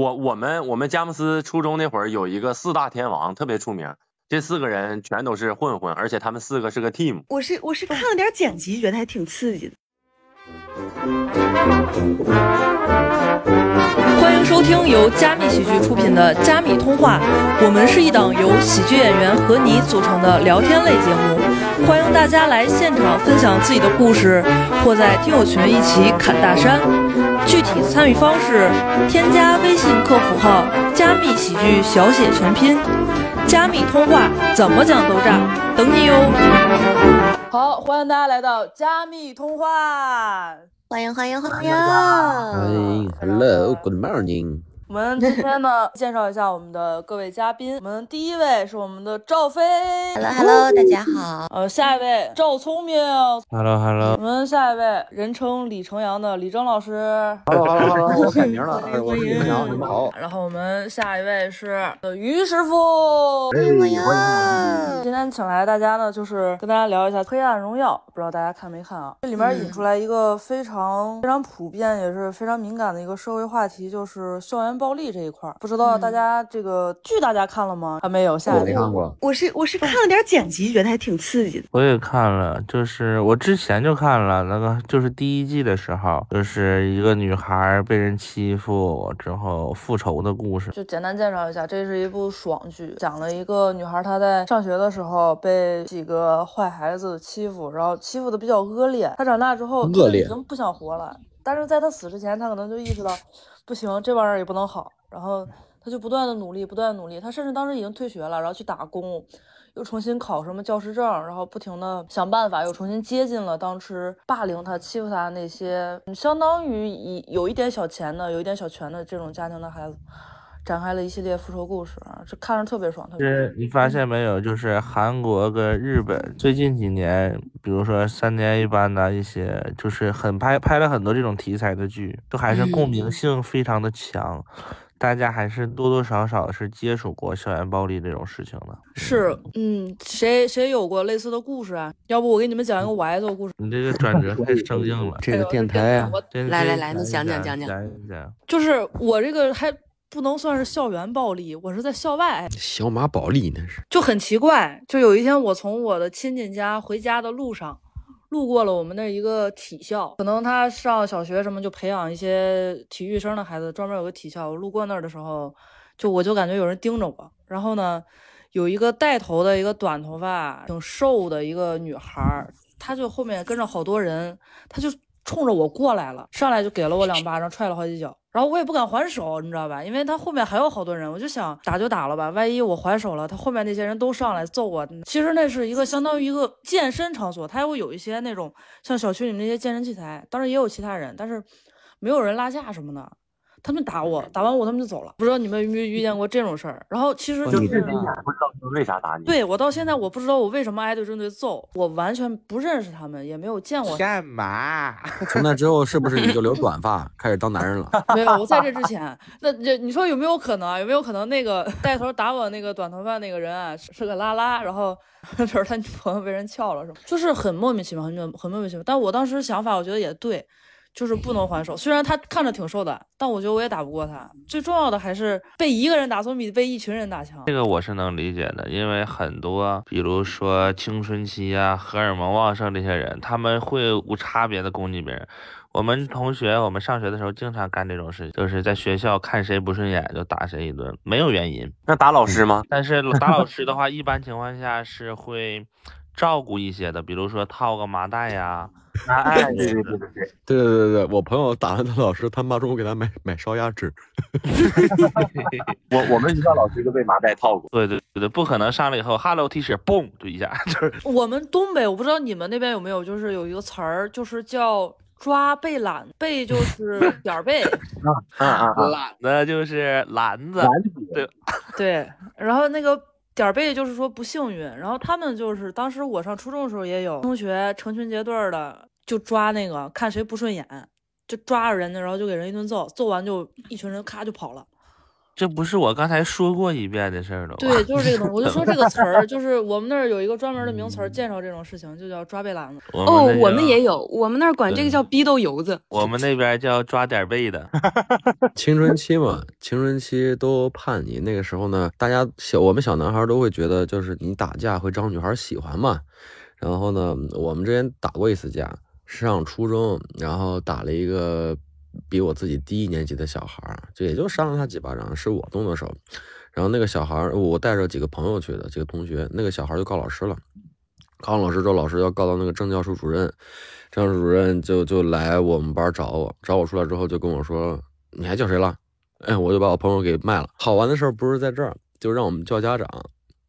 我我们我们佳木斯初中那会儿有一个四大天王特别出名，这四个人全都是混混，而且他们四个是个 team。我是我是看了点剪辑，觉得还挺刺激的。欢迎收听由加密喜剧出品的《加密通话》，我们是一档由喜剧演员和你组成的聊天类节目，欢迎大家来现场分享自己的故事，或在听友群一起侃大山。具体参与方式：添加微信客服号“加密喜剧”小写全拼，“加密通话”怎么讲都炸，等你哟！好，欢迎大家来到加密通话。欢迎欢迎欢迎！欢迎，Hello，Good morning。我们今天呢，介绍一下我们的各位嘉宾。我们第一位是我们的赵飞，Hello Hello，大家好。呃，下一位赵聪明，Hello Hello。我们下一位人称李成阳的李征老师，Hello Hello Hello，我改名了，我是李成阳，你们好。然后我们下一位是于师傅，欢迎欢迎。今天请来大家呢，就是跟大家聊一下《黑暗荣耀》，不知道大家看没看啊？这里面引出来一个非常非常普遍，也是非常敏感的一个社会话题，就是校园。暴力这一块，不知道大家这个剧大家看了吗？还没有，下我没看过。我是我是看了点剪辑，觉得还挺刺激的。我也看了，就是我之前就看了那个，就是第一季的时候，就是一个女孩被人欺负之后复仇的故事。就简单介绍一下，这是一部爽剧，讲了一个女孩她在上学的时候被几个坏孩子欺负，然后欺负的比较恶劣。她长大之后恶劣，已经不想活了。但是在她死之前，她可能就意识到。不行，这玩意儿也不能好。然后他就不断的努力，不断的努力。他甚至当时已经退学了，然后去打工，又重新考什么教师证，然后不停的想办法，又重新接近了当时霸凌他、欺负他那些相当于以有一点小钱的、有一点小权的这种家庭的孩子。展开了一系列复仇故事啊，这看着特别爽。其实你发现没有，就是韩国跟日本最近几年，比如说三年一班的一些，就是很拍拍了很多这种题材的剧，都还是共鸣性非常的强，大家还是多多少少是接触过校园暴力这种事情的。是，嗯，谁谁有过类似的故事啊？要不我给你们讲一个我爱做故事。你这个转折太生硬了，这个电台啊，来来来，你讲讲讲讲讲。就是我这个还。不能算是校园暴力，我是在校外。小马宝莉那是就很奇怪，就有一天我从我的亲戚家回家的路上，路过了我们那一个体校，可能他上小学什么就培养一些体育生的孩子，专门有个体校。我路过那儿的时候，就我就感觉有人盯着我。然后呢，有一个带头的一个短头发、挺瘦的一个女孩，她就后面跟着好多人，她就冲着我过来了，上来就给了我两巴掌，踹了好几脚。然后我也不敢还手，你知道吧？因为他后面还有好多人，我就想打就打了吧，万一我还手了，他后面那些人都上来揍我。其实那是一个相当于一个健身场所，他会有一些那种像小区里那些健身器材，当然也有其他人，但是没有人拉架什么的。他们打我，打完我他们就走了。不知道你们有没有遇见过这种事儿？然后其实就是不知道为啥打你。对我到现在我不知道我为什么挨对针对揍，我完全不认识他们，也没有见过。干嘛？从那之后是不是你就留 短发，开始当男人了？没有，我在这之前，那这你说有没有可能？有没有可能那个带头打我那个短头发那个人啊是个拉拉，然后 就是他女朋友被人撬了是吗？就是很莫名其妙，很很莫名其妙。但我当时想法我觉得也对。就是不能还手，虽然他看着挺瘦的，但我觉得我也打不过他。最重要的还是被一个人打总比被一群人打强。这个我是能理解的，因为很多，比如说青春期啊、荷尔蒙旺盛这些人，他们会无差别的攻击别人。我们同学，我们上学的时候经常干这种事情，就是在学校看谁不顺眼就打谁一顿，没有原因。那打老师吗？但是打老师的话，一般情况下是会照顾一些的，比如说套个麻袋呀。哎，对对对对对，对对对对，我朋友打完他老师，他妈中午给他买买烧鸭吃。我我们学校老师就被麻袋套过。对对对对，不可能上来以后，Hello T 恤，嘣就一下 就是。我们东北，我不知道你们那边有没有，就是有一个词儿，就是叫抓背懒，背就是 点儿背，啊啊啊，懒的就是篮子，对对，然后那个。点儿背就是说不幸运，然后他们就是当时我上初中的时候也有同学成群结队的就抓那个看谁不顺眼，就抓着人家，然后就给人一顿揍，揍完就一群人咔就跑了，这不是我刚才说过一遍的事儿了吗？对，就是这个东西。我就说这个词儿，就是我们那儿有一个专门的名词儿介绍这种事情，就叫抓背篮子。哦，我们也有，我们那儿管这个叫逼斗油子。我们那边叫抓点背的。青春期嘛，青春期都叛逆，那个时候呢，大家小我们小男孩都会觉得，就是你打架会招女孩喜欢嘛。然后呢，我们之前打过一次架，上初中，然后打了一个比我自己低一年级的小孩儿，就也就扇了他几巴掌，是我动的手。然后那个小孩儿，我带着几个朋友去的，几个同学，那个小孩儿就告老师了。告完老师之后，老师要告到那个政教处主任，政教处主任就就来我们班找我，找我出来之后就跟我说：“你还叫谁了？”哎，我就把我朋友给卖了。好玩的事儿不是在这儿，就让我们叫家长。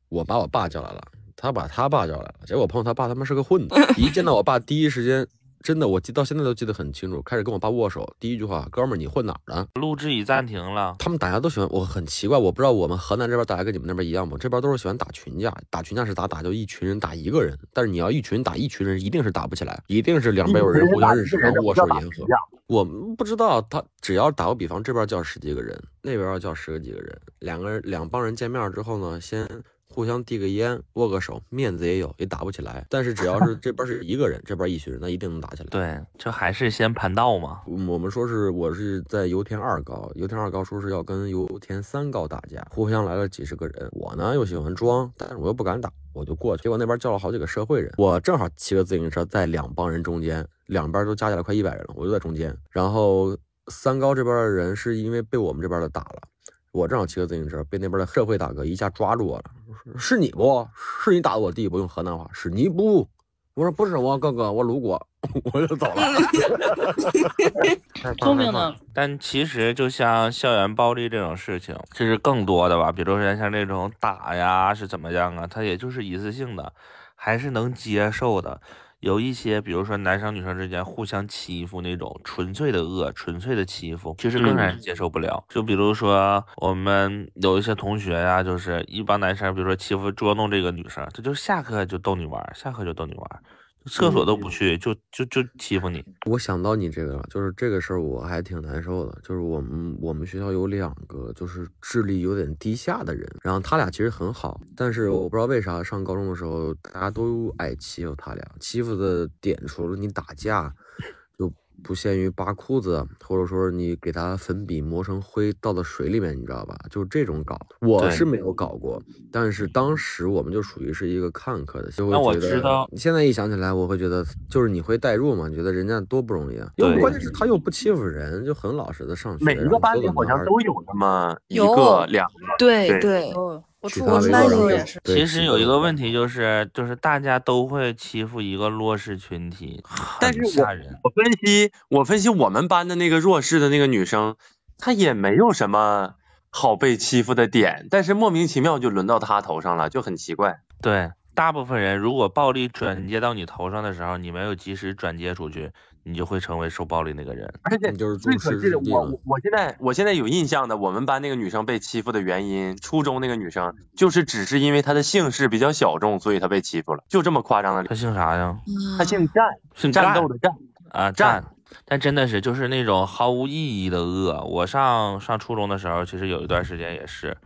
我把我爸叫来了，他把他爸叫来了。结果我朋友他爸他妈是个混子，一见到我爸第一时间，真的我记到现在都记得很清楚，开始跟我爸握手，第一句话：“哥们儿，你混哪儿的？”录制已暂停了。他们打架都喜欢，我很奇怪，我不知道我们河南这边打架跟你们那边一样吗？这边都是喜欢打群架，打群架是咋打？就一群人打一个人，但是你要一群打一群人，一定是打不起来，一定是两边有人互相认识，然后握手言和。我们不知道他只要打个比方，这边叫十几个人，那边要叫十个几个人，两个人两帮人见面之后呢，先互相递个烟，握个手，面子也有，也打不起来。但是只要是 这边是一个人，这边一群人，那一定能打起来。对，这还是先盘道嘛。嗯我们说是我是在油田二高，油田二高说是要跟油田三高打架，互相来了几十个人。我呢又喜欢装，但是我又不敢打，我就过去。结果那边叫了好几个社会人，我正好骑个自行车在两帮人中间，两边都加起来快一百人了，我就在中间。然后三高这边的人是因为被我们这边的打了。我正好骑个自行车，被那边的社会大哥一下抓住我了，是你不？是你打的我弟不？用河南话，是你不？我说不是我哥哥，我路过，我就走了。聪明呢，但其实就像校园暴力这种事情，其实更多的吧？比如说像这种打呀是怎么样啊？他也就是一次性的，还是能接受的。有一些，比如说男生女生之间互相欺负那种纯粹的恶、纯粹的欺负，其实更让人接受不了。就比如说我们有一些同学呀，就是一帮男生，比如说欺负捉弄这个女生，他就下课就逗你玩，下课就逗你玩儿，厕所都不去，就就就欺负你。我想到你这个了，就是这个事儿我还挺难受的。就是我们我们学校有两个就是智力有点低下的人，然后他俩其实很好，但是我不知道为啥上高中的时候大家都爱欺负他俩，欺负的点除了你打架，就不限于扒裤子，或者说你给他粉笔磨成灰倒到水里面，你知道吧？就是这种搞，我是没有搞过，但是当时我们就属于是一个看客的，就会那我觉得知道现在一想起来，我会觉得就是你会代入嘛，你觉得人家多不容易啊。又对关键是他又不欺负人，就很老实的上学。每一个班里好像都有。有那么一个两个，对对我取出国班他为乐然后的时候也是。其实有一个问题，就是，就是大家都会欺负一个弱势群体，很但是我吓人。我分析，我分析我们班的那个弱势的那个女生，她也没有什么好被欺负的点，但是莫名其妙就轮到她头上了，就很奇怪。对，大部分人如果暴力转接到你头上的时候，你没有及时转接出去，你就会成为受暴力那个人。而且你就是最可气的，我我我现在我现在有印象的，我们班那个女生被欺负的原因，初中那个女生就是只是因为她的姓氏比较小众，所以她被欺负了，就这么夸张的她姓啥呀？她姓战，姓战战斗的战。啊，战战。但真的是就是那种毫无意义的恶。我上上初中的时候，其实有一段时间也是，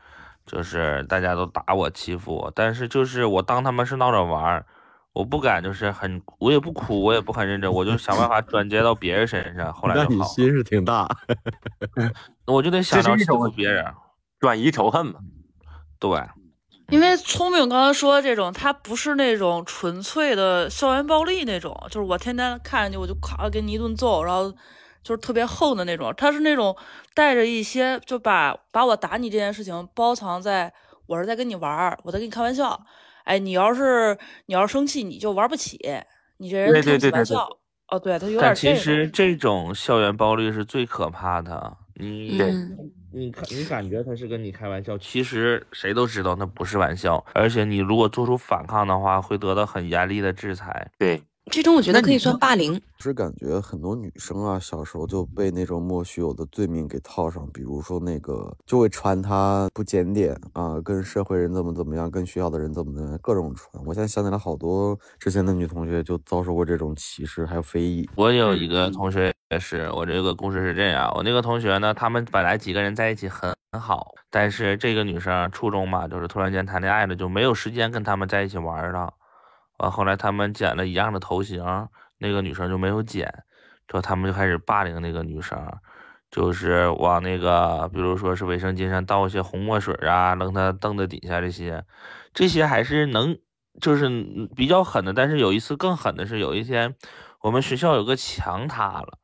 就是大家都打我欺负我，但是就是我当他们是闹着玩儿，我不敢就是很，我也不哭，我也不很认真，我就想办法 转接到别人身上，后来就好。那你心是挺大。我就得想着欺负别人。转移仇恨嘛，对，因为聪明刚才说的这种，他不是那种纯粹的校园暴力那种，就是我天天看见你我就咔给你一顿揍，然后就是特别横的那种。他是那种带着一些就把把我打你这件事情包藏在我是在跟你玩儿，我在跟你开玩笑。哎，你要是你要是生气，你就玩不起，你这人对开不起对对对对玩笑。哦，对他有点但。其实这种校园暴力是最可怕的。你嗯，你看，你感觉他是跟你开玩笑，其实谁都知道那不是玩笑，而且你如果做出反抗的话，会得到很严厉的制裁。对，这种我觉得可以算霸凌。是感觉很多女生啊，小时候就被那种莫须有的罪名给套上，比如说那个就会传她不检点啊，跟社会人怎么怎么样，跟学校的人怎么怎么样，各种传。我现在想起来，好多之前的女同学就遭受过这种歧视，还有非议。我有一个同学也是我这个故事是这样，我那个同学呢，他们本来几个人在一起很很好，但是这个女生初中嘛，就是突然间谈恋爱了，就没有时间跟他们在一起玩了。完后来他们剪了一样的头型，那个女生就没有剪，之后他们就开始霸凌那个女生，就是往那个比如说是卫生巾上倒一些红墨水啊，扔她凳子底下这些，这些还是能就是比较狠的。但是有一次更狠的是，有一天我们学校有个墙塌了。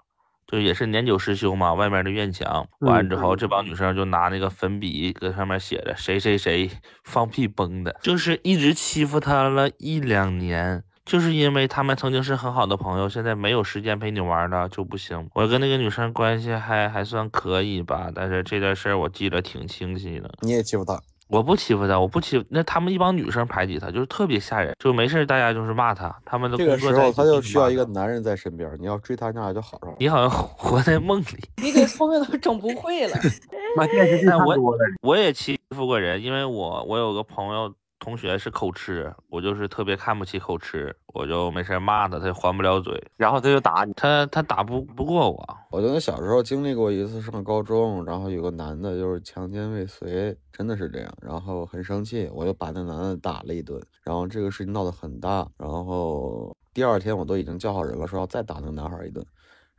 就也是年久失修嘛，外面的院墙完之后，这帮女生就拿那个粉笔搁上面写着谁谁谁放屁崩的，就是一直欺负他了一两年，就是因为他们曾经是很好的朋友，现在没有时间陪你玩了就不行。我跟那个女生关系还还算可以吧，但是这件事我记得挺清晰的。你也欺负他？我不欺负他，我不欺那他们一帮女生排挤他，就是特别吓人，就没事大家就是骂他，他们的这个时候他就需要一个男人在身边，你要追他，那就好上。你好像 活在梦里，你给聪明都整不会了。那电视剧看多了，我也欺负过人，因为我我有个朋友。同学是口吃，我就是特别看不起口吃，我就没事骂他，他就还不了嘴，然后他就打你，他他打不不过我。我觉得小时候经历过一次上高中，然后有个男的就是强奸未遂，真的是这样，然后很生气，我就把那男的打了一顿，然后这个事情闹得很大，然后第二天我都已经叫好人了，说要再打那个男孩一顿，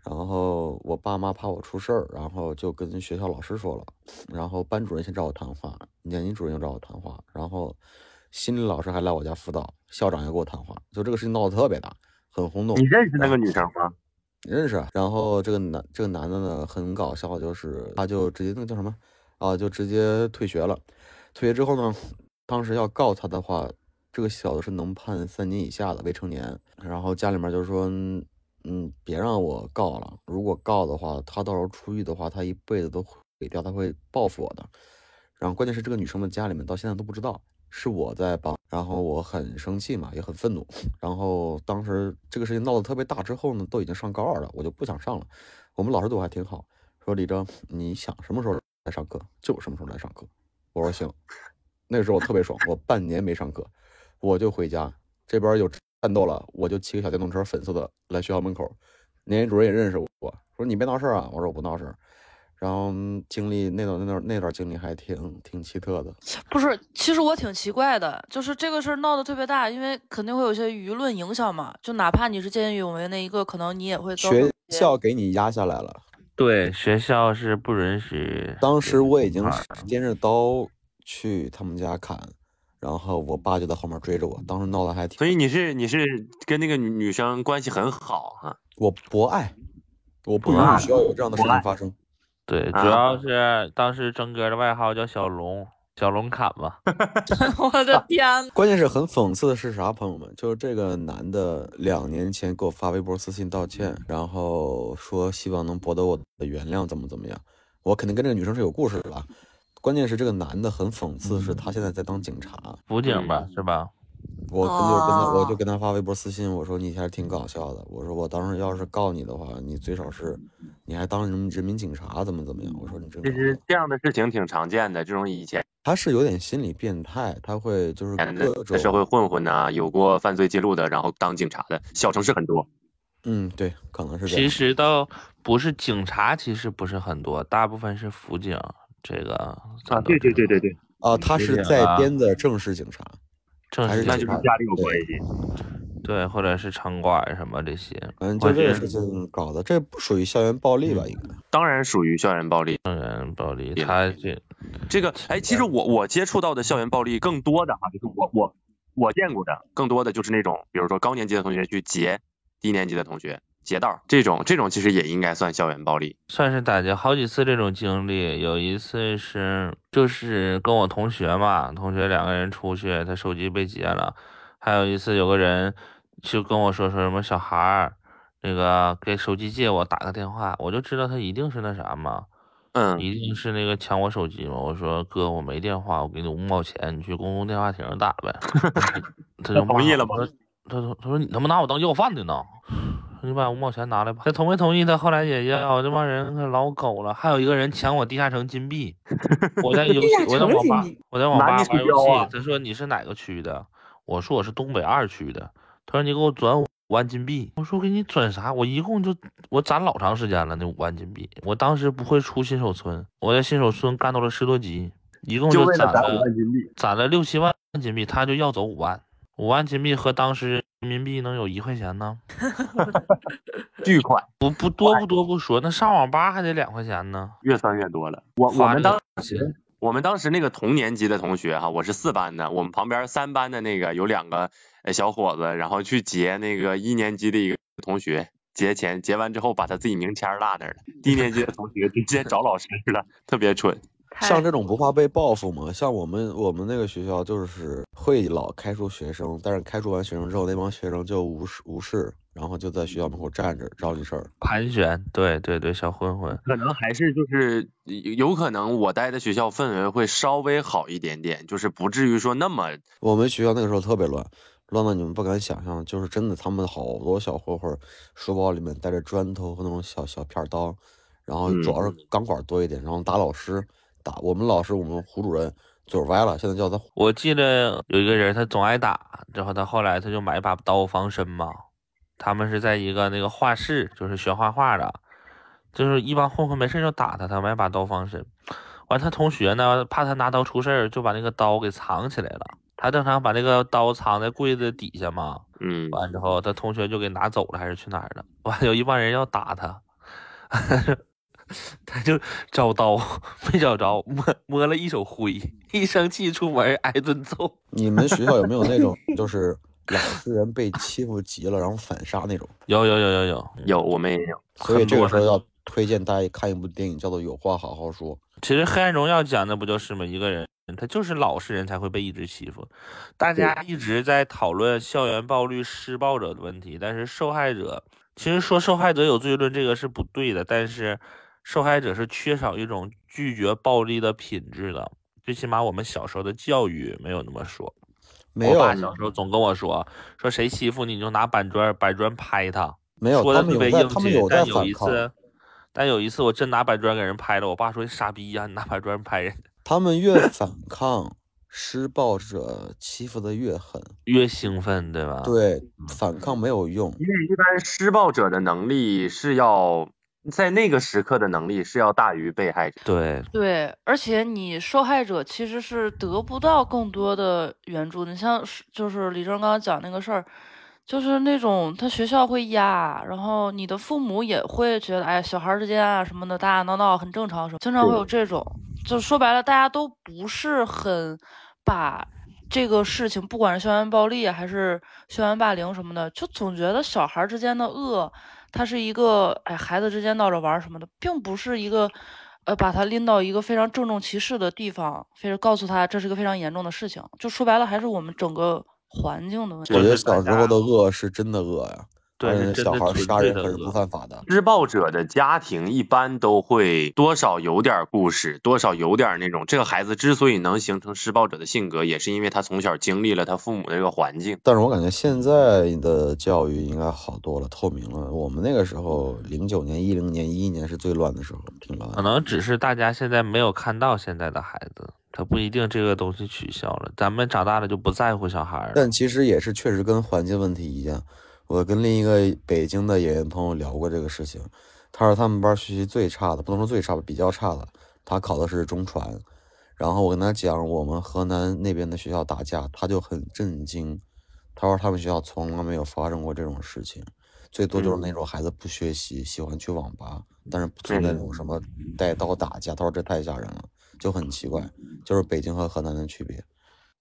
然后我爸妈怕我出事儿，然后就跟学校老师说了，然后班主任先找我谈话，年级主任又找我谈话，然后。心理老师还来我家辅导，校长也跟我谈话，就这个事情闹得特别大，很轰动。你认识那个女生吗？认识。然后这个男这个男的呢，很搞笑，就是他就直接那个叫什么啊，就直接退学了。退学之后呢，当时要告他的话，这个小子是能判三年以下的未成年。然后家里面就说，嗯，别让我告了，如果告的话，他到时候出狱的话，他一辈子都毁掉，他会报复我的。然后关键是这个女生的家里面到现在都不知道。是我在帮，然后我很生气嘛，也很愤怒。然后当时这个事情闹得特别大之后呢，都已经上高二了，我就不想上了。我们老师对我还挺好，说李征，你想什么时候来上课就什么时候来上课。我说行。那个时候我特别爽，我半年没上课，我就回家。这边有战斗了，我就骑个小电动车，粉色的来学校门口。年级主任也认识我，说你别闹事啊。我说我不闹事。然后经历那段那段那段经历还挺挺奇特的，不是，其实我挺奇怪的，就是这个事儿闹得特别大，因为肯定会有些舆论影响嘛，就哪怕你是见义勇为那一个，可能你也会学校给你压下来了，对，学校是不允许。当时我已经掂着刀去他们家砍，然后我爸就在后面追着我，当时闹得还挺。所以你是你是跟那个女女生关系很好啊？我博爱，我不允许学校有这样的事情发生。对，主要是当时征哥的外号叫小龙，小龙坎吧。我的天！关键是很讽刺的是啥，朋友们？就是这个男的两年前给我发微博私信道歉，然后说希望能博得我的原谅，怎么怎么样？我肯定跟这个女生是有故事的。关键是这个男的很讽刺，是他现在在当警察，辅警吧，是吧？我跟就跟他，我就跟他发微博私信，我说你还是挺搞笑的。我说我当时要是告你的话，你最少是，你还当人人民警察，怎么怎么样？我说你这其实这样的事情挺常见的，这种以前他是有点心理变态，他会就是各种社会混混呐，有过犯罪记录的，然后当警察的小城市很多。嗯，对，可能是其实倒不是警察，其实不是很多，大部分是辅警。这个啊，对对对对对，啊，他是在编的正式警察。还是那就是家里有关系，对，或者是城管什么这些，嗯，就这个事情搞的，这不属于校园暴力吧？应该，当然属于校园暴力，校园暴力。他这这个，哎，其实我我接触到的校园暴力更多的哈，就是我我我见过的，更多的就是那种，比如说高年级的同学去劫低年级的同学。劫道这种这种其实也应该算校园暴力，算是打劫好几次这种经历。有一次是就是跟我同学嘛，同学两个人出去，他手机被劫了。还有一次有个人就跟我说说什么小孩儿那个给手机借我打个电话，我就知道他一定是那啥嘛，嗯，一定是那个抢我手机嘛。我说哥我没电话，我给你五毛钱，你去公共电话亭打呗。他就同意了吗？他说他说你他妈拿我当要饭的呢。你把五毛钱拿来吧。他同没同意？他后来也要。这帮人可 老狗了。还有一个人抢我地下城金币。我在游戏，我在网吧，我在网吧玩游戏。他说你是哪个区的？我说我是东北二区的。他说你给我转五万金币。我说给你转啥？我一共就我攒老长时间了，那五万金币。我当时不会出新手村，我在新手村干到了十多级，一共就攒了攒了六七万金币，他就要走五万。五万金币和当时人民币能有一块钱呢？巨款，不不多不多不说，那上网吧还得两块钱呢。越算越多了。我我们当时我们当时那个同年级的同学哈，我是四班的，我们旁边三班的那个有两个小伙子，然后去劫那个一年级的一个同学结钱，结完之后把他自己名签落那儿了。低年级的同学直接找老师了，特别蠢。像这种不怕被报复吗？像我们我们那个学校就是会老开除学生，但是开除完学生之后，那帮学生就无视无视，然后就在学校门口站着找你事儿，盘旋。对对对，小混混。可能还是就是有可能我待的学校氛围会稍微好一点点，就是不至于说那么。我们学校那个时候特别乱，乱到你们不敢想象，就是真的，他们好多小混混书包里面带着砖头和那种小小片刀，然后主要是钢管多一点，然后打老师。打我们老师，我们胡主任嘴歪了，现在叫他。我记得有一个人，他总挨打，之后他后来他就买一把刀防身嘛。他们是在一个那个画室，就是学画画的，就是一帮混混没事就打他，他买把刀防身。完，他同学呢怕他拿刀出事儿，就把那个刀给藏起来了。他正常把那个刀藏在柜子底下嘛。嗯。完之后，他同学就给拿走了，还是去哪儿了？完，有一帮人要打他。他就找刀没找着，摸摸了一手灰，一生气出门挨顿揍。你们学校有没有那种 就是老实人被欺负急了然后反杀那种？有有有有有有，我们也有。所以这个时候要推荐大家看一部电影，叫做《有话好好说》。其实《黑暗荣耀》讲的不就是吗？一个人他就是老实人才会被一直欺负。大家一直在讨论校园暴力施暴者的问题，但是受害者其实说受害者有罪论这个是不对的，但是。受害者是缺少一种拒绝暴力的品质的，最起码我们小时候的教育没有那么说。我爸小时候总跟我说，说谁欺负你，你就拿板砖板砖拍他。没有，说的特别硬气。但有一次，但有一次我真拿板砖给人拍了，我爸说你傻逼呀，你拿板砖拍人。他们越反抗，施暴者欺负的越狠，越兴奋，对吧？对，反抗没有用，因为一般施暴者的能力是要。在那个时刻的能力是要大于被害者。对对，而且你受害者其实是得不到更多的援助。你像就是李正刚刚讲那个事儿，就是那种他学校会压，然后你的父母也会觉得，哎，小孩之间啊什么的，打打闹闹很正常，什么经常会有这种。就说白了，大家都不是很把这个事情，不管是校园暴力还是校园霸凌什么的，就总觉得小孩之间的恶。他是一个，哎，孩子之间闹着玩什么的，并不是一个，呃，把他拎到一个非常郑重其事的地方，非是告诉他这是个非常严重的事情。就说白了，还是我们整个环境的问题。我觉得小时候的恶是真的恶呀。对，小孩杀人可是不犯法的。施暴者的家庭一般都会多少有点故事，多少有点那种。这个孩子之所以能形成施暴者的性格，也是因为他从小经历了他父母的这个环境。但是我感觉现在的教育应该好多了，透明了。我们那个时候，零九年、一零年、一一年是最乱的时候，挺乱。可能只是大家现在没有看到现在的孩子，他不一定这个东西取消了。咱们长大了就不在乎小孩。但其实也是确实跟环境问题一样。我跟另一个北京的演员朋友聊过这个事情，他说他们班学习最差的，不能说最差吧，比较差的，他考的是中传。然后我跟他讲我们河南那边的学校打架，他就很震惊。他说他们学校从来没有发生过这种事情，最多就是那种孩子不学习，喜欢去网吧，但是不存在那种什么带刀打架。他说这太吓人了，就很奇怪，就是北京和河南的区别。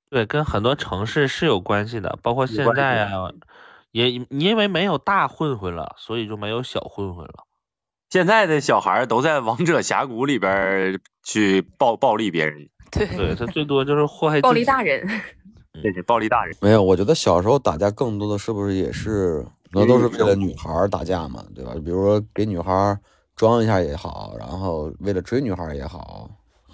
对，跟很多城市是有关系的，包括现在呀。也因为没有大混混了，所以就没有小混混了。现在的小孩都在王者峡谷里边去暴暴力别人，对，对他最多就是祸害暴力大人。对对，暴力大人。没有，我觉得小时候打架更多的是不是也是那都是为了女孩打架嘛，对吧？比如说给女孩装一下也好，然后为了追女孩也好。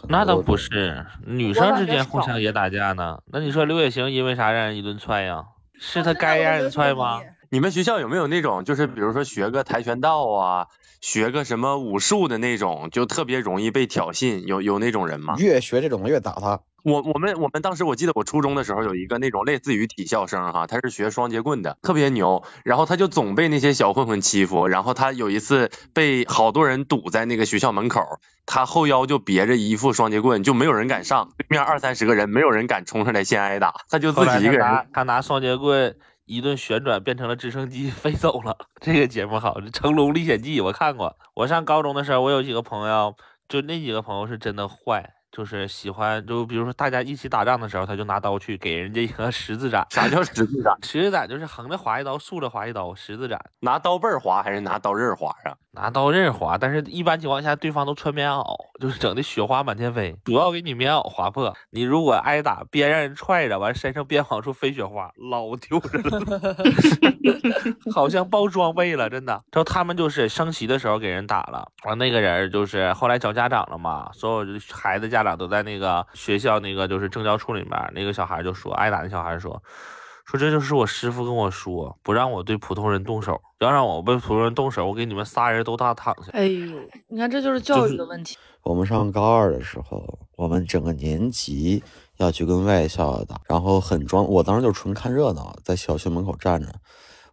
那倒不是，女生之间互相也打架呢。那你说刘也行因为啥让人一顿踹呀？是他该让人踹吗？你们学校有没有那种，就是比如说学个跆拳道啊，学个什么武术的那种，就特别容易被挑衅，有有那种人吗？越学这种越打他。我我们我们当时我记得我初中的时候有一个那种类似于体校生哈，他是学双截棍的，特别牛，然后他就总被那些小混混欺负，然后他有一次被好多人堵在那个学校门口，他后腰就别着一副双截棍，就没有人敢上，对面二三十个人没有人敢冲上来先挨打，他就自己一个人，他拿双截棍一顿旋转变成了直升机 飞走了。这个节目好，《成龙历险记》我看过。我上高中的时候，我有几个朋友，就那几个朋友是真的坏。就是喜欢，就比如说大家一起打仗的时候，他就拿刀去给人家一个十字斩。啥叫十字斩？十字斩就是横着划一刀，竖着划一刀，十字斩。拿刀背划还是拿刀刃划啊？拿刀刃划，但是一般情况下对方都穿棉袄，就是整的雪花满天飞，主要给你棉袄划破。你如果挨打，边让人踹着，完身上边往出飞雪花，老丢人了，好像爆装备了，真的。然后他们就是升旗的时候给人打了，完那个人就是后来找家长了嘛，所有孩子家长都在那个学校那个就是政教处里面，那个小孩就说挨打的小孩说。说这就是我师傅跟我说，不让我对普通人动手，要让我对普通人动手，我给你们仨人都大躺下。哎呦，你看这就是教育的问题。我们上高二的时候，我们整个年级要去跟外校打，然后很装，我当时就纯看热闹，在小学门口站着。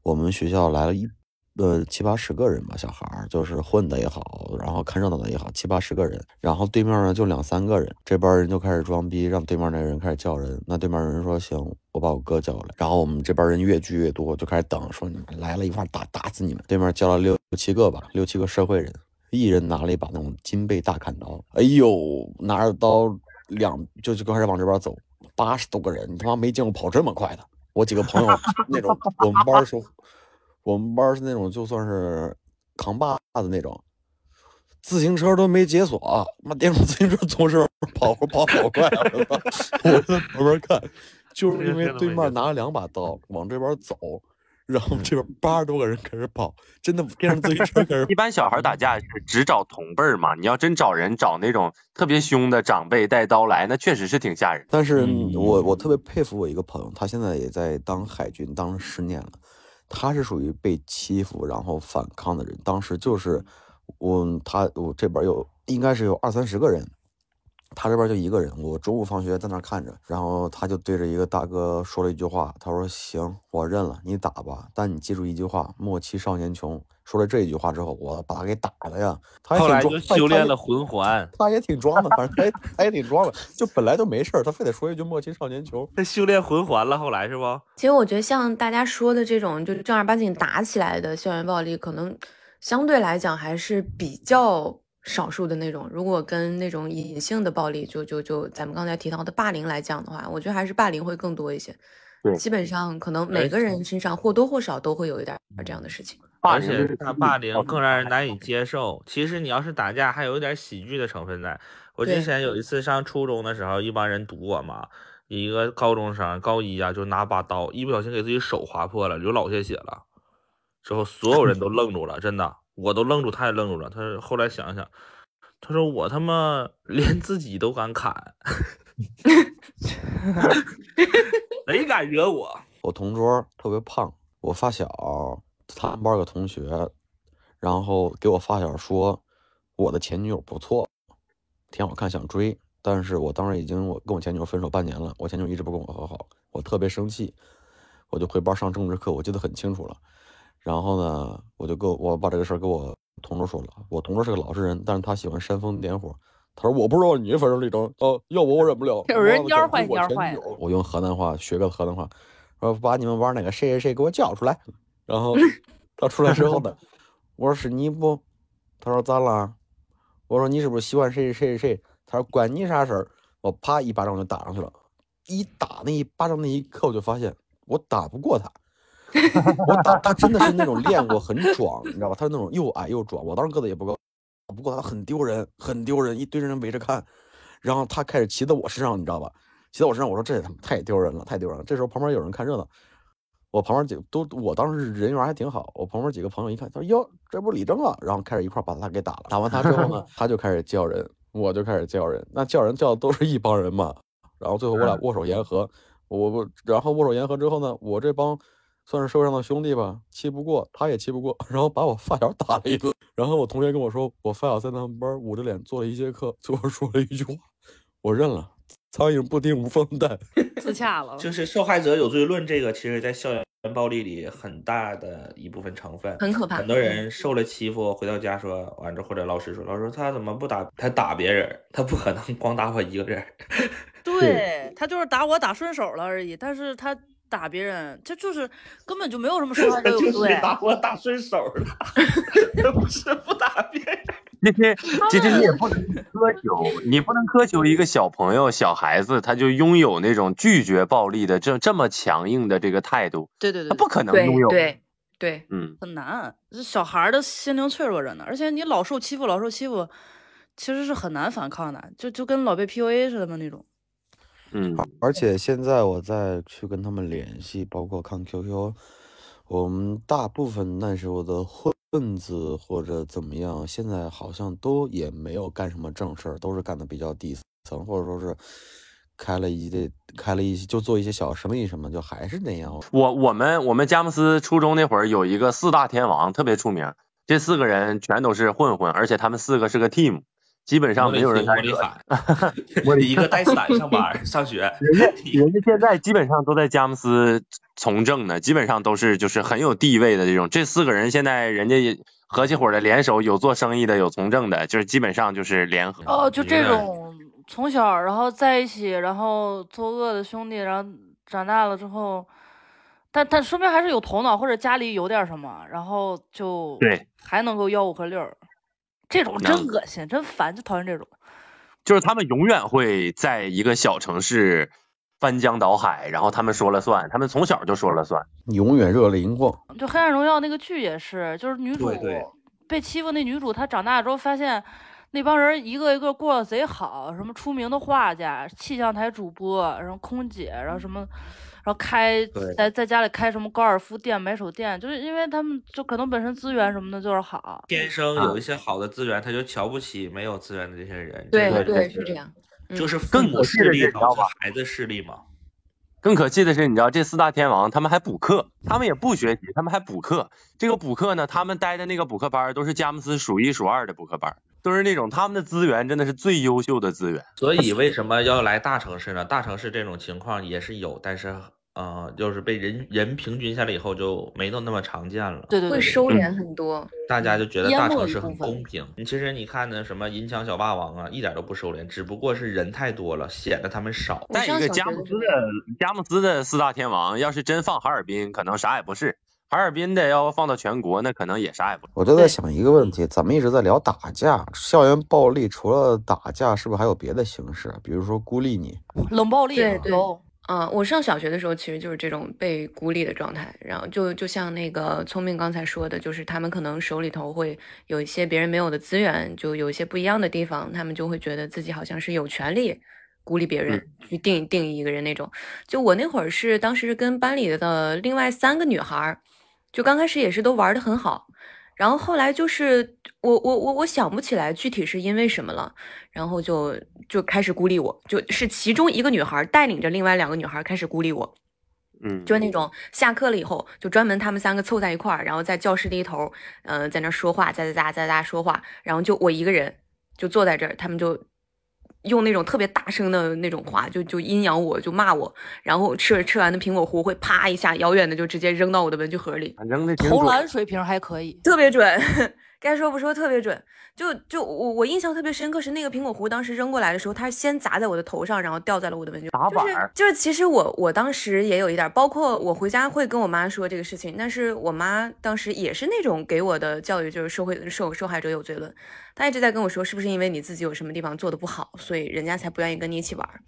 我们学校来了一。呃，七八十个人吧，小孩儿就是混的也好，然后看热闹的也好，七八十个人。然后对面呢就两三个人，这帮人就开始装逼，让对面那人开始叫人。那对面人说行，我把我哥叫来。然后我们这边人越聚越多，就开始等，说你们来了一块打打死你们。对面叫了六七个吧，六七个社会人，一人拿了一把那种金背大砍刀。哎呦，拿着刀两就就开始往这边走，八十多个人，你他妈没见过跑这么快的。我几个朋友 那种，我们班说。我们班是那种就算是扛把子那种，自行车都没解锁，妈电动自行车从这跑跑跑快啊！我在旁边看，就是因为对面拿了两把刀往这边走，然后这边八十多个人开始跑，真的 电动自行车开始。一般小孩打架是只找同辈儿嘛，你要真找人找那种特别凶的长辈带刀来，那确实是挺吓人。但是我我特别佩服我一个朋友，他现在也在当海军，当了十年了。他是属于被欺负然后反抗的人，当时就是我他我这边有应该是有二三十个人，他这边就一个人。我中午放学在那看着，然后他就对着一个大哥说了一句话，他说：“行，我认了，你打吧，但你记住一句话，莫欺少年穷。”说了这一句话之后，我把他给打了呀。他后来就修炼了魂环，他也挺装的，反正他也他也挺装的，就本来就没事儿，他非得说一句“莫欺少年穷”。他修炼魂环了，后来是不？其实我觉得像大家说的这种，就正儿八经打起来的校园暴力，可能相对来讲还是比较少数的那种。如果跟那种隐性的暴力，就就就咱们刚才提到的霸凌来讲的话，我觉得还是霸凌会更多一些。对，基本上可能每个人身上或多或少都会有一点这样的事情。而且他霸凌更让人难以接受。其实你要是打架，还有一点喜剧的成分在。我之前有一次上初中的时候，一帮人堵我嘛，一个高中生高一啊，就拿把刀，一不小心给自己手划破了，流老些血了。之后所有人都愣住了，真的，我都愣住，他也愣住了。他后来想想，他说我他妈连自己都敢砍，谁敢惹我？我同桌特别胖，我发小。他们班个同学，然后给我发小说，我的前女友不错，挺好看，想追。但是我当时已经我跟我前女友分手半年了，我前女友一直不跟我和好，我特别生气，我就回班上政治课，我记得很清楚了。然后呢，我就跟我把这个事儿跟我同桌说了。我同桌是个老实人，但是他喜欢煽风点火。他说我不知道你反正立正，哦，要我我忍不了。有人蔫坏蔫坏。我用河南话学个河南话，说把你们班那个谁谁谁给我叫出来。然后 他出来之后呢，我说是你不？他说咋了？我说你是不是喜欢谁谁谁谁？他说关你啥事儿？我啪一巴掌就打上去了。一打那一巴掌那一刻，我就发现我打不过他。我打他真的是那种练过，很壮，你知道吧？他是那种又矮又壮。我当时个子也不高，打不过他很丢人，很丢人，一堆人围着看。然后他开始骑到我身上，你知道吧？骑到我身上，我说这也他妈太丢人了，太丢人了。这时候旁边有人看热闹。我旁边几个都，我当时人缘还挺好。我旁边几个朋友一看，他说：“哟，这不李正啊！”然后开始一块把他给打了。打完他之后呢，他就开始叫人，我就开始叫人。那叫人叫的都是一帮人嘛。然后最后我俩握手言和，我我，然后握手言和之后呢，我这帮算是社会上的兄弟吧，气不过，他也气不过，然后把我发小打了一顿。然后我同学跟我说，我发小在他们班捂着脸做了一节课，最后说了一句话：“我认了，苍蝇不叮无缝蛋。自洽了。就是受害者有罪论这个，其实在校园暴力里很大的一部分成分，很可怕很多人受了欺负，回到家说完之后，或者老师说，老师他怎么不打他打别人，他不可能光打我一个人。对 他就是打我打顺手了而已，但是他打别人，这就是根本就没有什么伤害者有就是罪。打我打顺手了，不是不打别人。其实其实你也不能苛求，你不能苛求一个小朋友、小孩子他就拥有那种拒绝暴力的这这么强硬的这个态度，对对对，他不可能拥有。对对，嗯，很难。这小孩的心灵脆弱着呢，而且你老受欺负，老受欺负，其实是很难反抗的，就就跟老被 PUA 似的嘛那种。嗯，而且现在我再去跟他们联系，包括看 QQ，我们大部分那时候的混子或者怎么样，现在好像都也没有干什么正事儿，都是干的比较底层，或者说是开了一的开了一些就做一些小生意什么，就还是那样。我我们我们佳木斯初中那会儿有一个四大天王特别出名，这四个人全都是混混，而且他们四个是个 team，基本上没有人敢惹。我里喊，我一个带伞上班上学，人家人家现在基本上都在佳木斯从政呢，基本上都是就是很有地位的这种。这四个人现在人家也合起伙的联手，有做生意的，有从政的，就是基本上就是联合。哦，就这种从小然后在一起，然后作恶的兄弟，然后长大了之后，但但说明还是有头脑，或者家里有点什么，然后就对，还能够吆五喝六儿。这种真恶心，真烦，就讨厌这种。就是他们永远会在一个小城市翻江倒海，然后他们说了算，他们从小就说了算。永远热泪盈眶。就《黑暗荣耀》那个剧也是，就是女主对对被欺负那女主，她长大之后发现那帮人一个一个过得贼好，什么出名的画家、气象台主播，然后空姐，然后什么，然后开在在家里开什么高尔夫店、买手店，就是因为他们就可能本身资源什么的就是好。天生有一些好的资源，他就瞧不起没有资源的这些人。对这个对就是这样。嗯就是父母势力导致孩子势力嘛。更可气的是，你知道这四大天王他们还补课，他们也不学习，他们还补课。这个补课呢，他们待的那个补课班都是佳木斯数一数二的补课班儿，都是那种他们的资源真的是最优秀的资源。所以为什么要来大城市呢？大城市这种情况也是有，但是呃，就是被人人平均下来以后就没有那么常见了。对对对，会收敛很多。大家就觉得大城市很公平。你其实你看那什么银枪小霸王啊，一点都不收敛，只不过是人太多了，显得他们少。我再一个，佳木斯的佳木斯的四大天王，要是真放哈尔滨，可能啥也不是；哈尔滨的要放到全国，那可能也啥也不是。我就在想一个问题，咱们一直在聊打架，校园暴力除了打架，是不是还有别的形式？比如说孤立你，冷暴力对对有。嗯，我上小学的时候其实就是这种被孤立的状态，然后就就像那个聪明刚才说的，就是他们可能手里头会有一些别人没有的资源，就有一些不一样的地方，他们就会觉得自己好像是有权利孤立别人，去定定义一个人那种。就我那会儿是当时是跟班里的另外三个女孩儿，就刚开始也是都玩的很好，然后后来就是我我我我想不起来具体是因为什么了，然后就就开始孤立我，就是其中一个女孩带领着另外两个女孩开始孤立我，嗯，就是那种下课了以后，就专门他们三个凑在一块儿，然后在教室的一头，呃，在那说话，喳喳喳喳喳说话，然后就我一个人就坐在这儿，他们就用那种特别大声的那种话，就就阴阳我，就骂我，然后吃吃完的苹果核会啪一下遥远的就直接扔到我的文具盒里，投篮水平还可以。特别准，该说不说特别准。就就我我印象特别深刻是那个苹果壶当时扔过来的时候，它是先砸在我的头上，然后掉在了我的文具。就是打板儿就是，其实我我当时也有一点，包括我回家会跟我妈说这个事情，但是我妈当时也是那种给我的教育就是受会受受害者有罪论，她一直在跟我说是不是因为你自己有什么地方做的不好，所以人家才不愿意跟你一起玩儿。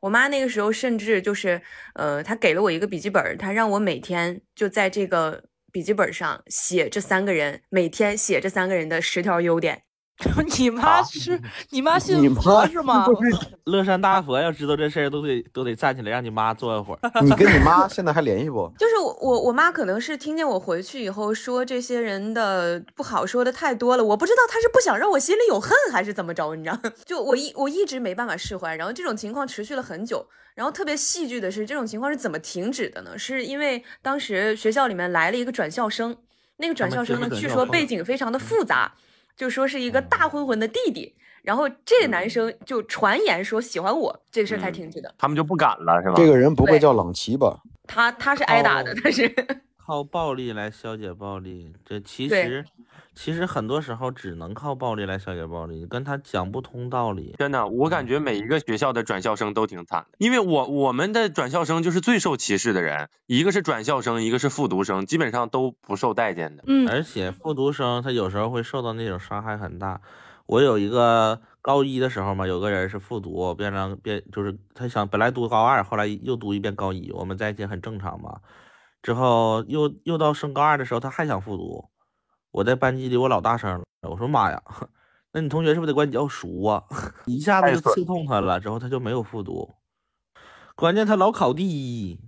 我妈那个时候甚至就是，呃，她给了我一个笔记本，她让我每天就在这个笔记本上写这三个人，每天写这三个人的十条优点。你妈是你妈信你佛是吗？乐山大佛要知道这事儿，都得都得站起来让你妈坐一会儿。你跟你妈现在还联系不？就是我我我妈可能是听见我回去以后说这些人的不好说的太多了，我不知道她是不想让我心里有恨还是怎么着，你知道？就我一我一直没办法释怀，然后这种情况持续了很久。然后特别戏剧的是，这种情况是怎么停止的呢？是因为当时学校里面来了一个转校生，那个转校生呢，据说背景非常的复杂，就说是一个大混混的弟弟。然后这个男生就传言说喜欢我，这个事儿才停止的。他们就不敢了，是吧？这个人不会叫冷奇吧？他他是挨打的，哦他是靠暴力来消解暴力，这其实其实很多时候只能靠暴力来消解暴力，你跟他讲不通道理。真的，我感觉每一个学校的转校生都挺惨的，因为我我们的转校生就是最受歧视的人，一个是转校生，一个是复读生，基本上都不受待见的。嗯，而且复读生他有时候会受到那种伤害很大。我有一个高一的时候嘛，有个人是复读，变成变就是他想本来读高二，后来又读一遍高一，我们在一起很正常嘛。之后又又到升高二的时候，他还想复读，我在班级里我老大声了，我说妈呀，那你同学是不是得管你叫叔啊？一下子就刺痛他了，之后他就没有复读。关键他老考第一，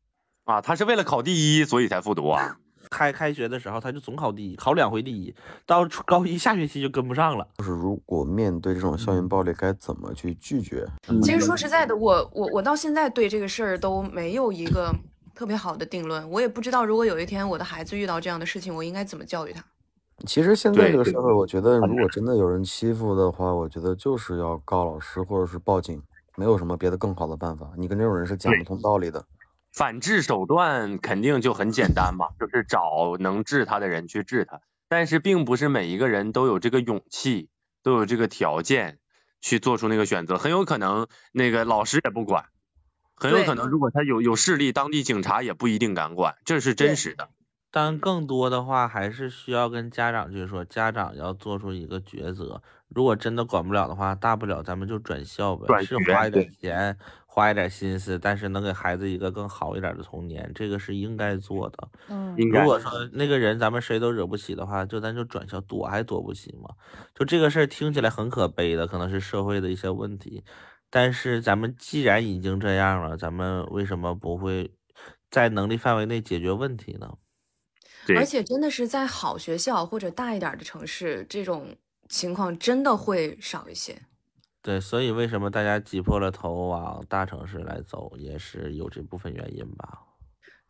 啊，他是为了考第一，所以才复读啊。开开学的时候他就总考第一，考两回第一，到初高一下学期就跟不上了。就是如果面对这种校园暴力，该怎么去拒绝？其实说实在的，我我我到现在对这个事儿都没有一个特别好的定论，我也不知道如果有一天我的孩子遇到这样的事情，我应该怎么教育他。其实现在这个社会，我觉得如果真的有人欺负的话，我觉得就是要告老师或者是报警，没有什么别的更好的办法。你跟这种人是讲不通道理的。反制手段肯定就很简单嘛，就是找能治他的人去治他。但是并不是每一个人都有这个勇气，都有这个条件去做出那个选择。很有可能那个老师也不管，很有可能如果他有有势力，当地警察也不一定敢管，这是真实的。但更多的话，还是需要跟家长去说，家长要做出一个抉择。如果真的管不了的话，大不了咱们就转校呗，是花一点钱，花一点心思，但是能给孩子一个更好一点的童年，这个是应该做的。嗯，如果说那个人咱们谁都惹不起的话，就咱就转校躲还躲不起吗？就这个事儿听起来很可悲的，可能是社会的一些问题，但是咱们既然已经这样了，咱们为什么不会在能力范围内解决问题呢？对而且真的是在好学校或者大一点的城市，这种情况真的会少一些。对，所以为什么大家挤破了头往大城市来走，也是有这部分原因吧。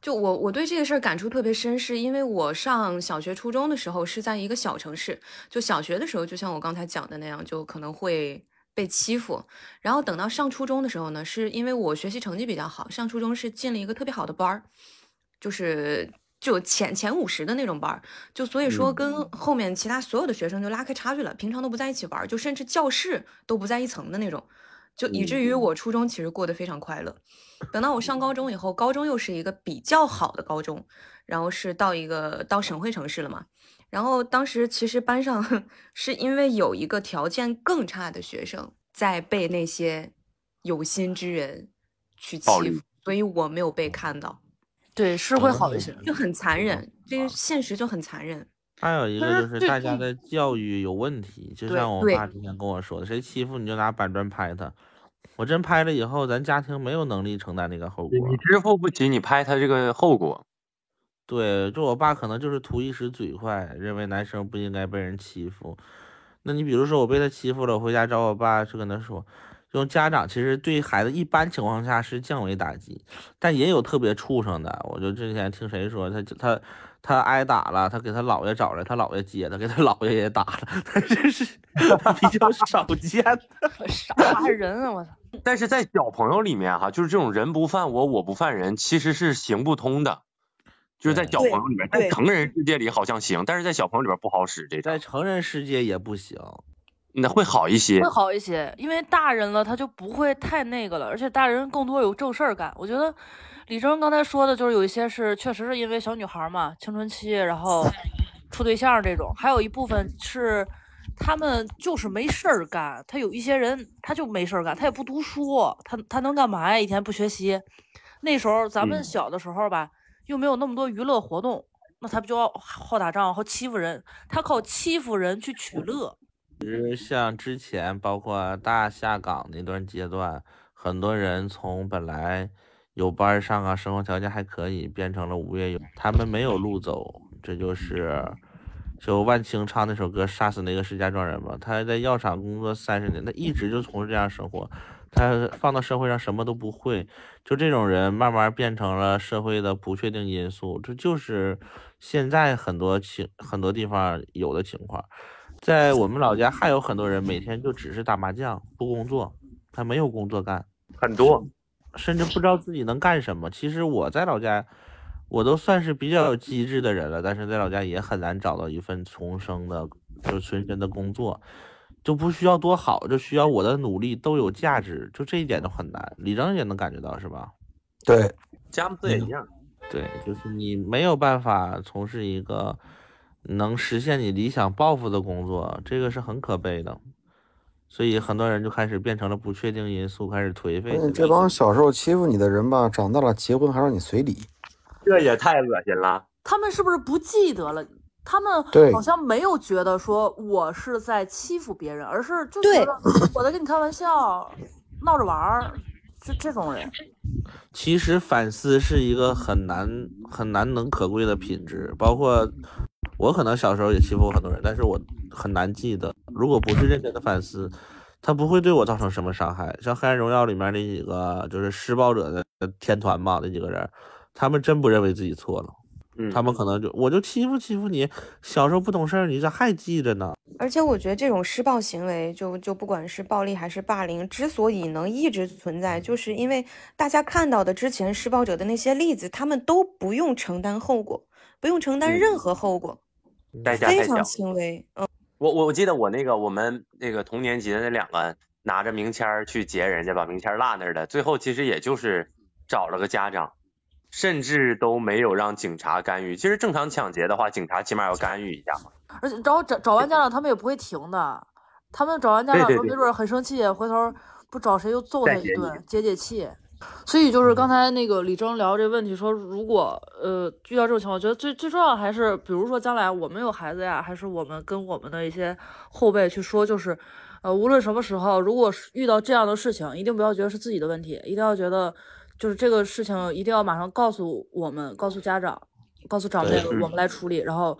就我我对这个事儿感触特别深，是因为我上小学、初中的时候是在一个小城市，就小学的时候，就像我刚才讲的那样，就可能会被欺负。然后等到上初中的时候呢，是因为我学习成绩比较好，上初中是进了一个特别好的班儿，就是就前前五十的那种班儿，就所以说跟后面其他所有的学生就拉开差距了，平常都不在一起玩儿，就甚至教室都不在一层的那种。就以至于我初中其实过得非常快乐，等到我上高中以后，高中又是一个比较好的高中，然后是到一个到省会城市了嘛。然后当时其实班上 是因为有一个条件更差的学生在被那些有心之人去欺负，所以我没有被看到，对，是会好一些。就很残忍，这个现实就很残忍。还有一个就是大家的教育有问题，就像我爸之前跟我说的，谁欺负你就拿板砖拍他。我真拍了以后，咱家庭没有能力承担那个后果。你支付不起，你拍他这个后果。对，就我爸可能就是图一时嘴快，认为男生不应该被人欺负。那你比如说我被他欺负了，我回家找我爸去跟他说，这种家长其实对孩子一般情况下是降维打击，但也有特别畜生的。我就之前听谁说他他他挨打了，他给他姥爷找来，他姥爷接他，给他姥爷也打了，他这是比较少见的。啥玩意儿人啊！我操！但是在小朋友里面哈，就是这种人不犯我，我不犯人，其实是行不通的。就是在小朋友里面，在成人世界里好像行，但是在小朋友里边不好使这在，成人世界也不行。那会好一些会。好一些，因为大人了，他就不会太那个了，而且大人更多有正事儿干。我觉得李征刚才说的，就是有一些是确实是因为小女孩儿嘛，青春期，然后处对象这种，还有一部分是他们就是没事儿干。他有一些人他就没事儿干，他也不读书，他他能干嘛呀？一天不学习。那时候咱们嗯小的时候吧，又没有那么多娱乐活动，那他不就好打仗，好欺负人？他靠欺负人去取乐。其实像之前包括大下岗那段阶段，很多人从本来有班上啊，生活条件还可以，变成了无业游，他们没有路走，这就是就万青唱那首歌《杀死那个石家庄人》嘛，他在药厂工作三十年，他一直就从事这样生活，他放到社会上什么都不会，就这种人慢慢变成了社会的不确定因素，这就是现在很多情很多地方有的情况。在我们老家还有很多人每天就只是打麻将不工作，他没有工作干，很多，甚至不知道自己能干什么。其实我在老家，我都算是比较有机智的人了，但是在老家也很难找到一份重生的，就纯真的工作，就不需要多好，就需要我的努力都有价值，就这一点就很难。李征也能感觉到是吧？对，佳木斯也一样。对，就是你没有办法从事一个能实现你理想抱负的工作，这个是很可悲的。所以很多人就开始变成了不确定因素，开始颓废这帮小时候欺负你的人吧，长大了结婚还让你随礼。这也太恶心了。他们是不是不记得了？他们好像没有觉得说我是在欺负别人，而是就对觉得 我在跟你开玩笑，闹着玩儿，就这种人。其实反思是一个很难很难能可贵的品质，包括我可能小时候也欺负过很多人，但是我很难记得。如果不是认真的反思，他不会对我造成什么伤害。像《黑暗荣耀》里面那几个就是施暴者的天团嘛，那几个人，他们真不认为自己错了，嗯，他们可能就我就欺负欺负你，小时候不懂事儿，你咋还记着呢？而且我觉得这种施暴行为，就就不管是暴力还是霸凌，之所以能一直存在，就是因为大家看到的之前施暴者的那些例子，他们都不用承担后果，不用承担任何后果，代价非常。轻微。嗯，我我我记得我那个我们那个同年级的那两个拿着名签儿去劫人家，把名签儿落那儿的，最后其实也就是找了个家长，甚至都没有让警察干预。其实正常抢劫的话，警察起码要干预一下嘛。而且找找找完家长，他们也不会停的，他们找完家长，说没准儿很生气，回头不找谁又揍他一顿，解解气。所以就是刚才那个李征聊这个问题，说如果呃遇到这种情况，我觉得最最重要的还是，比如说将来我们有孩子呀，还是我们跟我们的一些后辈去说，就是呃无论什么时候，如果遇到这样的事情，一定不要觉得是自己的问题，一定要觉得就是这个事情一定要马上告诉我们，告诉家长，告诉长辈，我们来处理，然后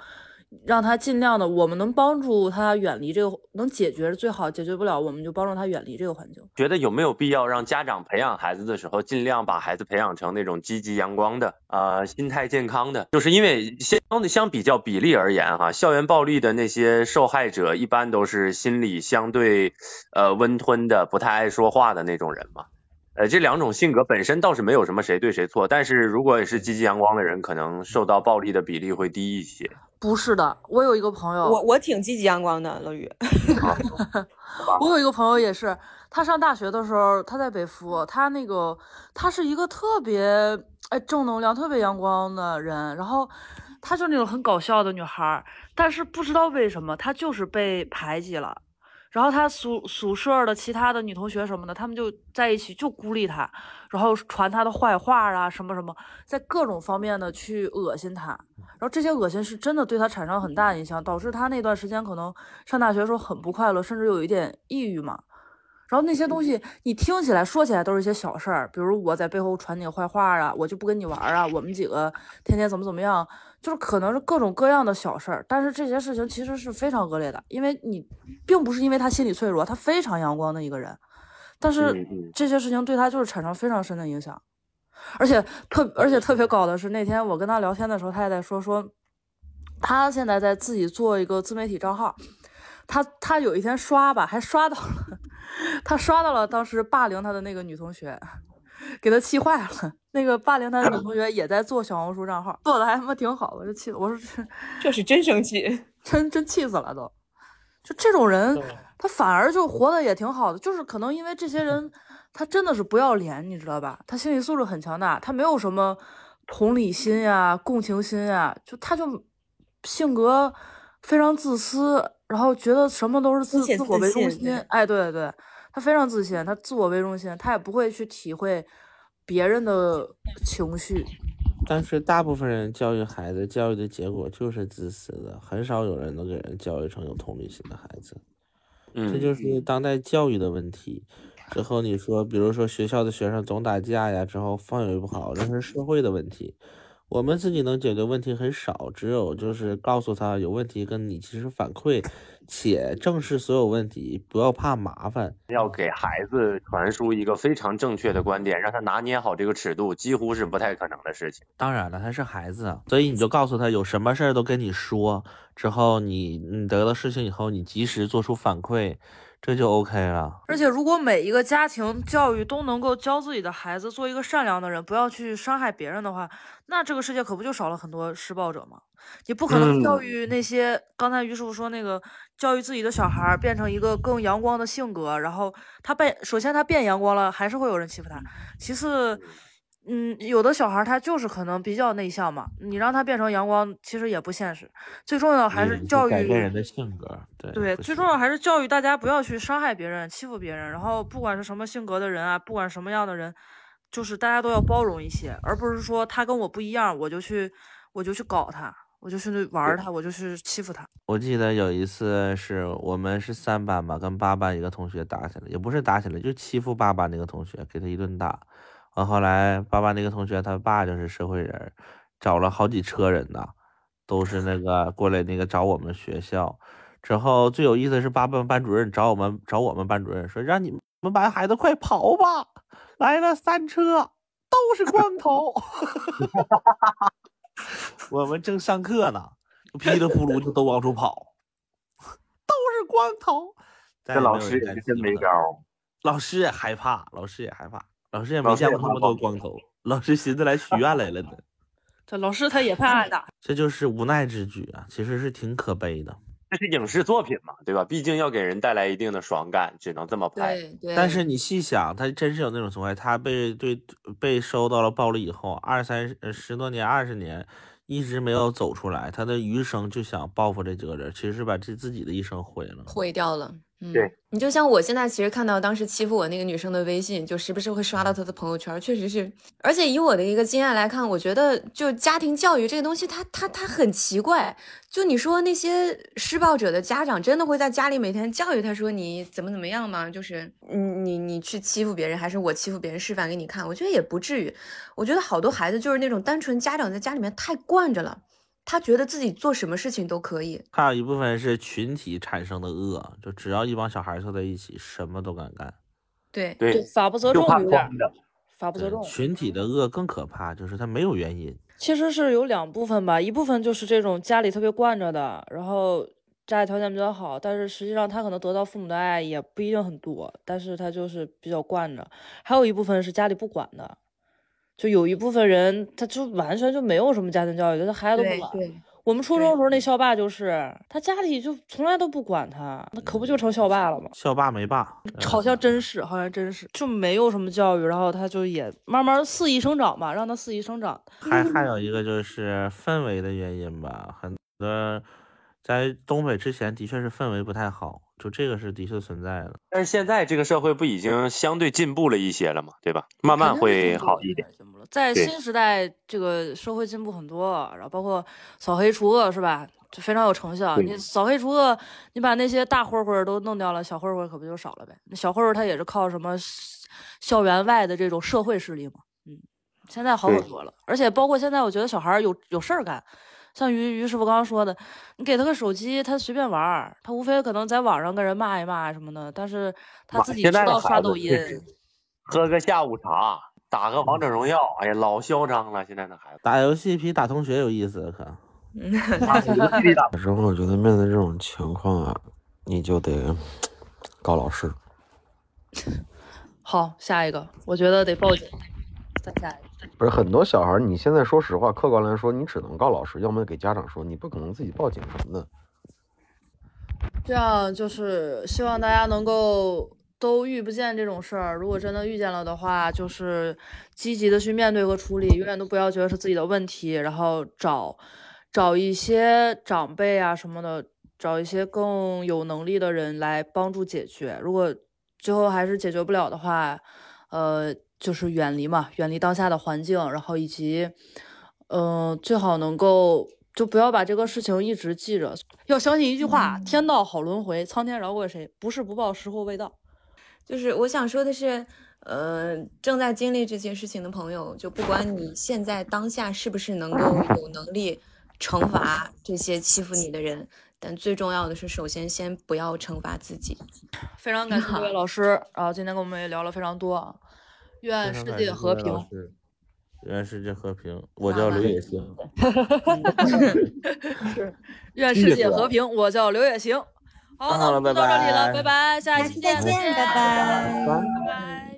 让他尽量的，我们能帮助他远离这个，能解决最好，解决不了我们就帮助他远离这个环境。觉得有没有必要让家长培养孩子的时候，尽量把孩子培养成那种积极阳光的，呃，心态健康的，就是因为相的相比较比例而言哈，校园暴力的那些受害者一般都是心理相对呃温吞的，不太爱说话的那种人嘛。呃，这两种性格本身倒是没有什么谁对谁错，但是如果是积极阳光的人，可能受到暴力的比例会低一些。不是的，我有一个朋友，我我挺积极阳光的，乐宇。我有一个朋友也是，他上大学的时候，他在北服，他那个他是一个特别哎正能量、特别阳光的人，然后他就那种很搞笑的女孩儿，但是不知道为什么他就是被排挤了。然后他宿宿舍的其他的女同学什么的，他们就在一起就孤立他，然后传他的坏话啊什么什么，在各种方面的去恶心他。然后这些恶心是真的对他产生很大影响，导致他那段时间可能上大学的时候很不快乐，甚至有一点抑郁嘛。然后那些东西你听起来说起来都是一些小事儿，比如我在背后传你坏话啊，我就不跟你玩儿啊，我们几个天天怎么怎么样，就是可能是各种各样的小事儿。但是这些事情其实是非常恶劣的，因为你并不是因为他心理脆弱，他非常阳光的一个人，但是这些事情对他就是产生非常深的影响。而且特而且特别搞的是，那天我跟他聊天的时候，他也在说说，他现在在自己做一个自媒体账号，他他有一天刷吧，还刷到了，他刷到了当时霸凌他的那个女同学，给他气坏了。那个霸凌他的女同学也在做小红书账号，做的还他妈挺好，的就气，我说这 这是真生气。真真气死了都。就这种人，他反而就活得也挺好的，就是可能因为这些人，他真的是不要脸，你知道吧？他心理素质很强大，他没有什么同理心呀、共情心呀，就他就性格非常自私，然后觉得什么都是自自我为。中心哎，对对对，他非常自信，他自我为中心，他也不会去体会别人的情绪。但是大部分人教育孩子，教育的结果就是自私的，很少有人能给人教育成有同理心的孩子。这嗯，就是当代教育的问题。之后你说，比如说学校的学生总打架呀，之后氛围不好，这是社会的问题。我们自己能解决问题很少，只有就是告诉他有问题跟你及时反馈，且正视所有问题，不要怕麻烦。要给孩子传输一个非常正确的观点，让他拿捏好这个尺度，几乎是不太可能的事情。当然了，他是孩子，所以你就告诉他有什么事儿都跟你说，之后你你得了事情以后，你及时做出反馈。这就 OK 了。而且，如果每一个家庭教育都能够教自己的孩子做一个善良的人，不要去伤害别人的话，那这个世界可不就少了很多施暴者吗？你不可能教育那些刚才于师傅说那个教育自己的小孩变成一个更阳光的性格，然后他变，首先他变阳光了，还是会有人欺负他。其次。嗯，有的小孩他就是可能比较内向嘛，你让他变成阳光，其实也不现实。最重要还是教育改变人的性格，对对，最重要还是教育大家不要去伤害别人、欺负别人。然后不管是什么性格的人啊，不管什么样的人，就是大家都要包容一些，而不是说他跟我不一样，我就去我就去搞他，我就去玩他，我就去欺负他。我记得有一次是我们是三班嘛，跟八班一个同学打起来，也不是打起来，就欺负八班那个同学，给他一顿打。完后来，爸爸那个同学他爸就是社会人，找了好几车人呢，都是那个过来那个找我们学校。之后最有意思是，八班班主任找我们找我们班主任说，让你们班孩子快跑吧，来了三车，都是光头。我们正上课呢，噼里呼噜就都往出跑，都是光头。这老师也是真没招，老师也害怕，老师也害怕。老师也没见过那么多光头，老师寻思来许愿来了呢。这老师他也怕挨打，这就是无奈之举啊，其实是挺可悲的。这是影视作品嘛，对吧？毕竟要给人带来一定的爽感，只能这么拍。对。但是你细想，他真是有那种情况，他被对被收到了暴力以后，二三十十多年、二十年，一直没有走出来，他的余生就想报复这几个人，其实是把这自己的一生毁了，毁掉了。对你就像我现在其实看到当时欺负我那个女生的微信，就时不时会刷到她的朋友圈，确实是。而且以我的一个经验来看，我觉得就家庭教育这个东西，它它它很奇怪。就你说那些施暴者的家长真的会在家里每天教育他说你怎么怎么样吗？就是你你你去欺负别人，还是我欺负别人示范给你看？我觉得也不至于。我觉得好多孩子就是那种单纯家长在家里面太惯着了。他觉得自己做什么事情都可以，还有一部分是群体产生的恶，就只要一帮小孩凑在一起，什么都敢干。对对，法不责众有点，法不责众。群体的恶更可怕，就是他没有原因。其实是有两部分吧，一部分就是这种家里特别惯着的，然后家里条件比较好，但是实际上他可能得到父母的爱也不一定很多，但是他就是比较惯着。还有一部分是家里不管的。就有一部分人，他就完全就没有什么家庭教育，他孩子都不管。我们初中的时候，那校霸就是他家里就从来都不管他，那可不就成校霸了吗？校霸没霸，好像真是，好像真是，就没有什么教育，然后他就也慢慢肆意生长吧，让他肆意生长。还还有一个就是氛围的原因吧，很多在东北之前的确是氛围不太好。就这个是的确存在的，但是现在这个社会不已经相对进步了一些了嘛，对吧？慢慢会好一点。进步了在新时代，这个社会进步很多，然后包括扫黑除恶是吧？就非常有成效。你扫黑除恶，你把那些大混混都弄掉了，小混混可不就少了呗？那小混混他也是靠什么校园外的这种社会势力嘛？嗯，现在好很多了，而且包括现在，我觉得小孩有有事儿干。像于于师傅刚刚说的，你给他个手机，他随便玩儿，他无非可能在网上跟人骂一骂什么的，但是他自己知道刷抖音，喝个下午茶，打个王者荣耀，哎呀，老嚣张了。现在那孩子打游戏比打同学有意思，可。有时候我觉得面对这种情况啊，你就得告老师。好，下一个，我觉得得报警。再下一个。不是很多小孩，你现在说实话，客观来说，你只能告老师，要么给家长说，你不可能自己报警什么的。这样就是希望大家能够都遇不见这种事儿。如果真的遇见了的话，就是积极的去面对和处理，永远都不要觉得是自己的问题，然后找找一些长辈啊什么的，找一些更有能力的人来帮助解决。如果最后还是解决不了的话，呃。就是远离嘛，远离当下的环境，然后以及，嗯，最好能够就不要把这个事情一直记着，要相信一句话：天道好轮回，苍天饶过谁？不是不报，时候未到。就是我想说的是，呃，正在经历这些事情的朋友，就不管你现在当下是不是能够有能力惩罚这些欺负你的人，但最重要的是，首先先不要惩罚自己。非常感谢各位老师，然后今天跟我们也聊了非常多啊，愿世界和平。愿世界和平。我叫刘也行。是，愿世界和平。我 叫刘也行。好，好了，拜拜。到这里了，拜拜，下期再见，拜拜，拜拜。